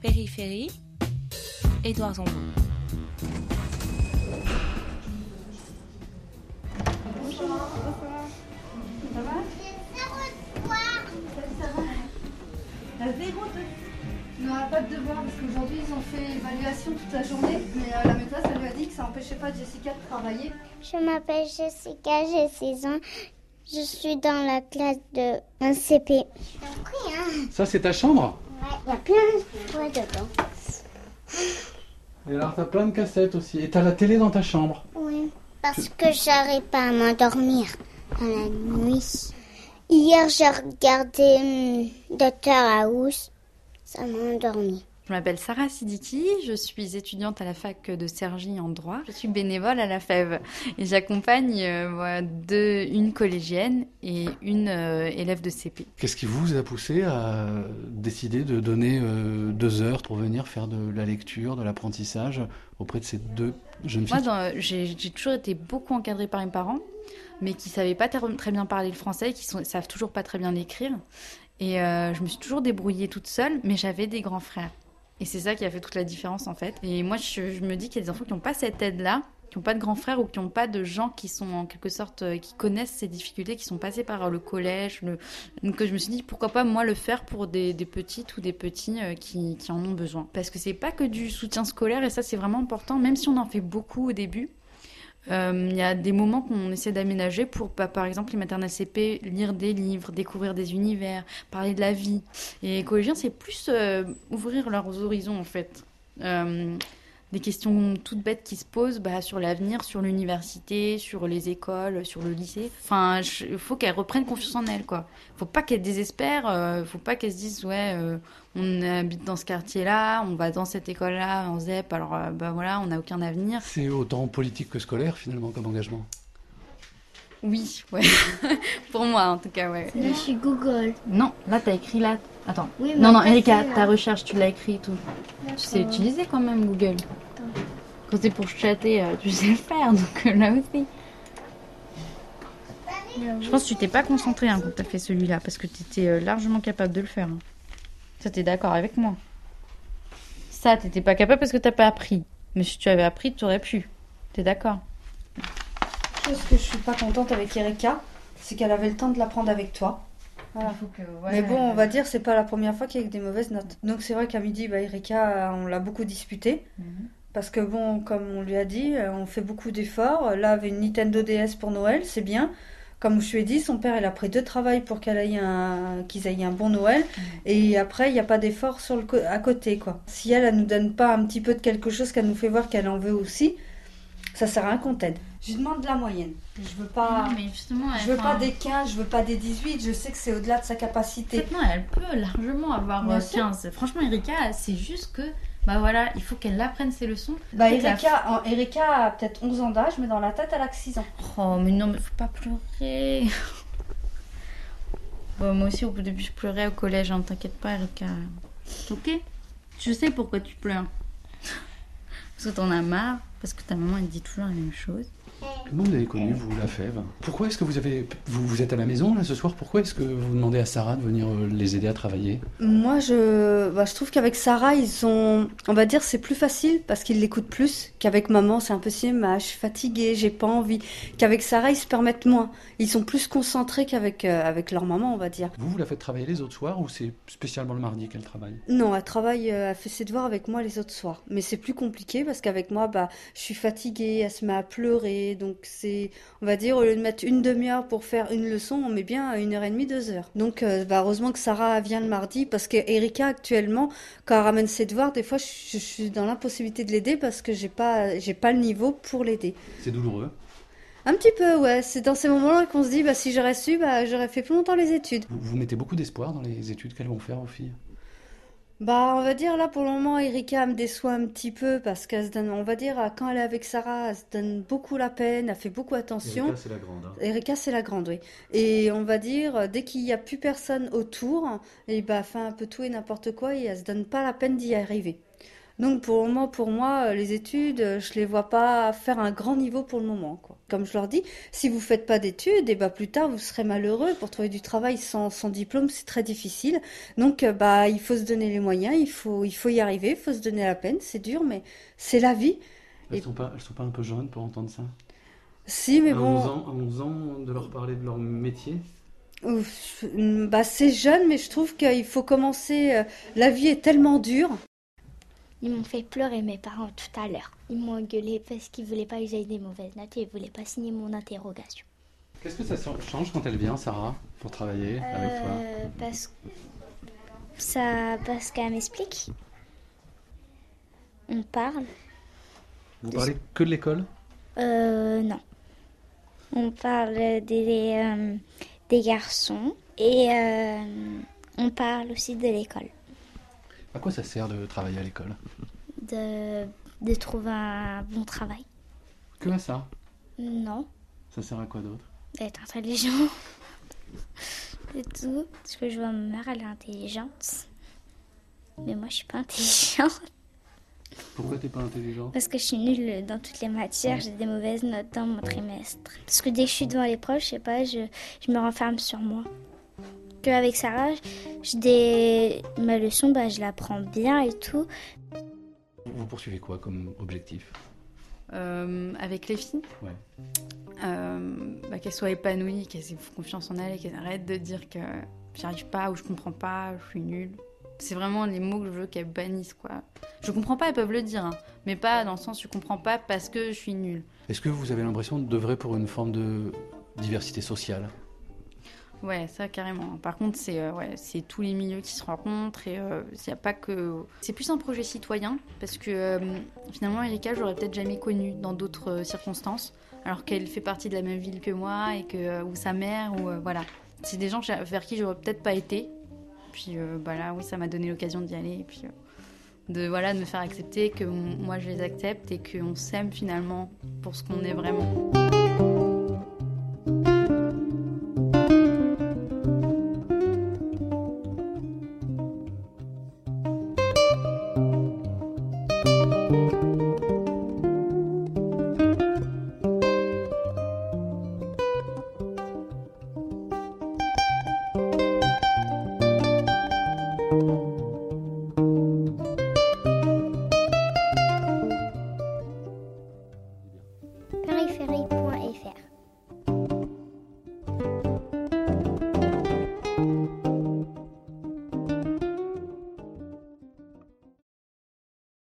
Périphérie, Édouard Zambon. Ça va T'as zéro de... Non, pas de devoir parce qu'aujourd'hui ils ont fait évaluation toute la journée, mais euh, la maîtresse elle lui a dit que ça n'empêchait pas Jessica de travailler. Je m'appelle Jessica, j'ai 6 ans. Je suis dans la classe de 1 CP. Ça, c'est ta chambre? Il y a plein de dedans. Et alors, t'as plein de cassettes aussi. Et t'as la télé dans ta chambre. Oui, parce que j'arrive pas à m'endormir dans la nuit. Hier, j'ai regardé hum, Dr House. Ça m'a endormi. Je m'appelle Sarah Sidiki, je suis étudiante à la fac de Cergy en droit. Je suis bénévole à la FEV et j'accompagne euh, deux- une collégienne et une euh, élève de CP. Qu'est-ce qui vous a poussé à décider de donner euh, deux heures pour venir faire de la lecture, de l'apprentissage auprès de ces deux jeunes filles? Moi, j'ai toujours été beaucoup encadrée par mes parents, mais qui savaient pas très bien parler le français, qui sont, savent toujours pas très bien l'écrire. Et je me suis toujours débrouillée toute seule, mais j'avais des grands frères. Et c'est ça qui a fait toute la différence en fait. Et moi, je, me dis qu'il y a des enfants qui n'ont pas cette aide-là, qui n'ont pas de grands frères ou qui n'ont pas de gens qui sont en quelque sorte, euh, qui connaissent ces difficultés, qui sont passés par le collège. Le... Donc je me suis dit pourquoi pas moi le faire pour des, des petites ou des petits euh, qui, qui en ont besoin. Parce que c'est pas que du soutien scolaire et ça c'est vraiment important, même si on en fait beaucoup au début. Euh, Il y a des moments qu'on essaie d'aménager pour, bah, par exemple, les maternelles CP, lire des livres, découvrir des univers, parler de la vie. Et collégiens, c'est plus euh, ouvrir leurs horizons, en fait. Des questions toutes bêtes qui se posent bah, sur l'avenir, sur l'université, sur les écoles, sur le lycée. Enfin, il faut qu'elles reprennent confiance en elles, quoi. Faut pas qu'elles désespèrent, euh, faut pas qu'elles se disent, ouais, euh, on habite dans ce quartier-là, on va dans cette école-là, en ZEP, alors euh, bah voilà, on n'a aucun avenir. C'est autant politique que scolaire finalement comme engagement. Oui, ouais. Pour moi, en tout cas, ouais. Là, je suis Google. Non, là, t'as écrit là. Attends. Oui, non, non, Erika, ta recherche, tu l'as écrit et tout. Tu sais utiliser quand même Google. Quand c'est pour chatter, euh, tu sais le faire, donc euh, là aussi. Je pense que tu t'es pas concentré hein, quand t'as fait celui-là, parce que t'étais euh, largement capable de le faire. hein. Ça, t'es d'accord avec moi. Ça, t'étais pas capable parce que t'as pas appris. Mais si tu avais appris, tu aurais pu. T'es d'accord? Chose que je suis pas contente avec Erika, c'est qu'elle avait le temps de l'apprendre avec toi. Voilà. Mais bon, on va dire, c'est pas la première fois qu'il y a eu des mauvaises notes. Donc c'est vrai qu'à midi, bah, Erika, on l'a beaucoup disputé. Parce que bon, comme on lui a dit, euh, on fait beaucoup d'efforts. Là, avec une Nintendo DS pour Noël, c'est bien. Comme je lui ai dit, son père, il a pris deux travails pour qu'elle aille un, qu'ils aient un bon Noël. Et après, il n'y a pas d'effort sur le co- à côté, quoi. Si elle, elle nous donne pas un petit peu de quelque chose qu'elle nous fait voir qu'elle en veut aussi, ça sert à rien qu'on t'aide. Je lui demande de la moyenne. Je veux pas, mais justement, je veux pas des 15, je veux pas des 18. Je sais que c'est au-delà de sa capacité. Peut-être non, elle peut largement avoir Bien euh, sûr. 15. Franchement, Erika, c'est juste que, bah voilà, il faut qu'elle apprenne ses leçons. Bah, Et la- Erika, en- Erika a peut-être 11 ans d'âge, mais dans la tête, elle a que 6 ans. Oh, mais non, mais faut pas pleurer. Bon, moi aussi, au début, je pleurais au collège, hein, t'inquiète pas, Erika. Ok Je sais pourquoi tu pleures? Parce que t'en as marre, parce que ta maman, elle dit toujours la même chose. Comment vous avez connu, vous, la fève? Pourquoi est-ce que vous avez. Vous, vous êtes à la maison, là, ce soir? Pourquoi est-ce que vous demandez à Sarah de venir euh, les aider à travailler? Moi, je, bah, je trouve qu'avec Sarah, ils sont, on va dire, c'est plus facile parce qu'ils l'écoutent plus qu'avec maman. C'est un peu si, je suis fatiguée, j'ai pas envie. Qu'avec Sarah, ils se permettent moins. Ils sont plus concentrés qu'avec euh, avec leur maman, on va dire. Vous, vous la faites travailler les autres soirs ou c'est spécialement le mardi qu'elle travaille? Non, elle travaille, euh, elle fait ses devoirs avec moi les autres soirs. Mais c'est plus compliqué parce qu'avec moi, bah, je suis fatiguée, elle se met à pleurer. Donc c'est, on va dire, au lieu de mettre une demi-heure pour faire une leçon, on met bien une heure et demie, deux heures. Donc euh, bah, heureusement que Sarah vient le mardi parce que Erika actuellement, quand elle ramène ses devoirs, des fois je, je suis dans l'impossibilité de l'aider parce que j'ai pas, j'ai pas le niveau pour l'aider. C'est douloureux. Un petit peu, ouais. C'est dans ces moments-là qu'on se dit, bah si j'aurais su, bah j'aurais fait plus longtemps les études. Vous, vous mettez beaucoup d'espoir dans les études qu'elles vont faire aux filles? Bah, on va dire là pour le moment, Erika me déçoit un petit peu parce qu'elle se donne, on va dire, quand elle est avec Sarah, elle se donne beaucoup la peine, elle fait beaucoup attention. c'est la grande. hein. Erika, c'est la grande, oui. Et on va dire, dès qu'il n'y a plus personne autour, et bah, elle fait un peu tout et n'importe quoi et elle se donne pas la peine d'y arriver. Donc pour moment, pour moi, les études, je les vois pas faire un grand niveau pour le moment. Quoi. Comme je leur dis, si vous faites pas d'études, et bah plus tard vous serez malheureux. Pour trouver du travail sans, sans diplôme, c'est très difficile. Donc bah il faut se donner les moyens, il faut il faut y arriver, il faut se donner la peine. C'est dur, mais c'est la vie. Elles sont pas elles sont pas un peu jeunes pour entendre ça? Si, mais à bon. 11 ans, à 11 ans, de leur parler de leur métier? Bah c'est jeune, mais je trouve qu'il faut commencer. euh, La vie est tellement dure. Ils m'ont fait pleurer mes parents tout à l'heure. Ils m'ont engueulé parce qu'ils voulaient pas que j'aille des mauvaises notes et ils voulaient pas signer mon interrogation. Qu'est-ce que ça change quand elle vient, Sarah, pour travailler avec toi? Euh, parce ça parce qu'elle m'explique. On parle. Vous parlez que de l'école? Euh, non. On parle des, euh, des garçons et euh, on parle aussi de l'école. À quoi ça sert de travailler à l'école De, de trouver un bon travail. Que à ça Non. Ça sert à quoi d'autre D'être intelligent. C'est tout. Parce que je vois ma mère, elle est intelligente. Mais moi, je suis pas intelligente. Pourquoi t'es pas intelligent Parce que je suis nulle dans toutes les matières. J'ai des mauvaises notes dans mon trimestre. Parce que dès que je suis devant les profs, je sais pas, je, je me renferme sur moi. Que avec Sarah, je des... ma leçon, bah, je la prends bien et tout. Vous poursuivez quoi comme objectif? Euh, avec les filles, Ouais. euh, bah, qu'elles soient épanouies, qu'elles aient confiance en elles et qu'elles arrêtent de dire que j'y arrive pas ou je comprends pas, je suis nulle. C'est vraiment les mots que je veux qu'elles bannissent, quoi. Je comprends pas, elles peuvent le dire, hein, mais pas dans le sens je comprends pas parce que je suis nulle. Est-ce que vous avez l'impression d'œuvrer pour une forme de diversité sociale? Ouais, ça carrément. Par contre, c'est euh, ouais, c'est tous les milieux qui se rencontrent et euh, y a pas que. C'est plus un projet citoyen parce que euh, finalement, Erika, je l'aurais peut-être jamais connue dans d'autres euh, circonstances, alors qu'elle fait partie de la même ville que moi et que euh, ou sa mère ou euh, voilà. C'est des gens vers qui j'aurais peut-être pas été. Puis euh, bah oui, ça m'a donné l'occasion d'y aller et puis euh, de voilà de me faire accepter que moi je les accepte et qu'on s'aime finalement pour ce qu'on est vraiment. Périphérie.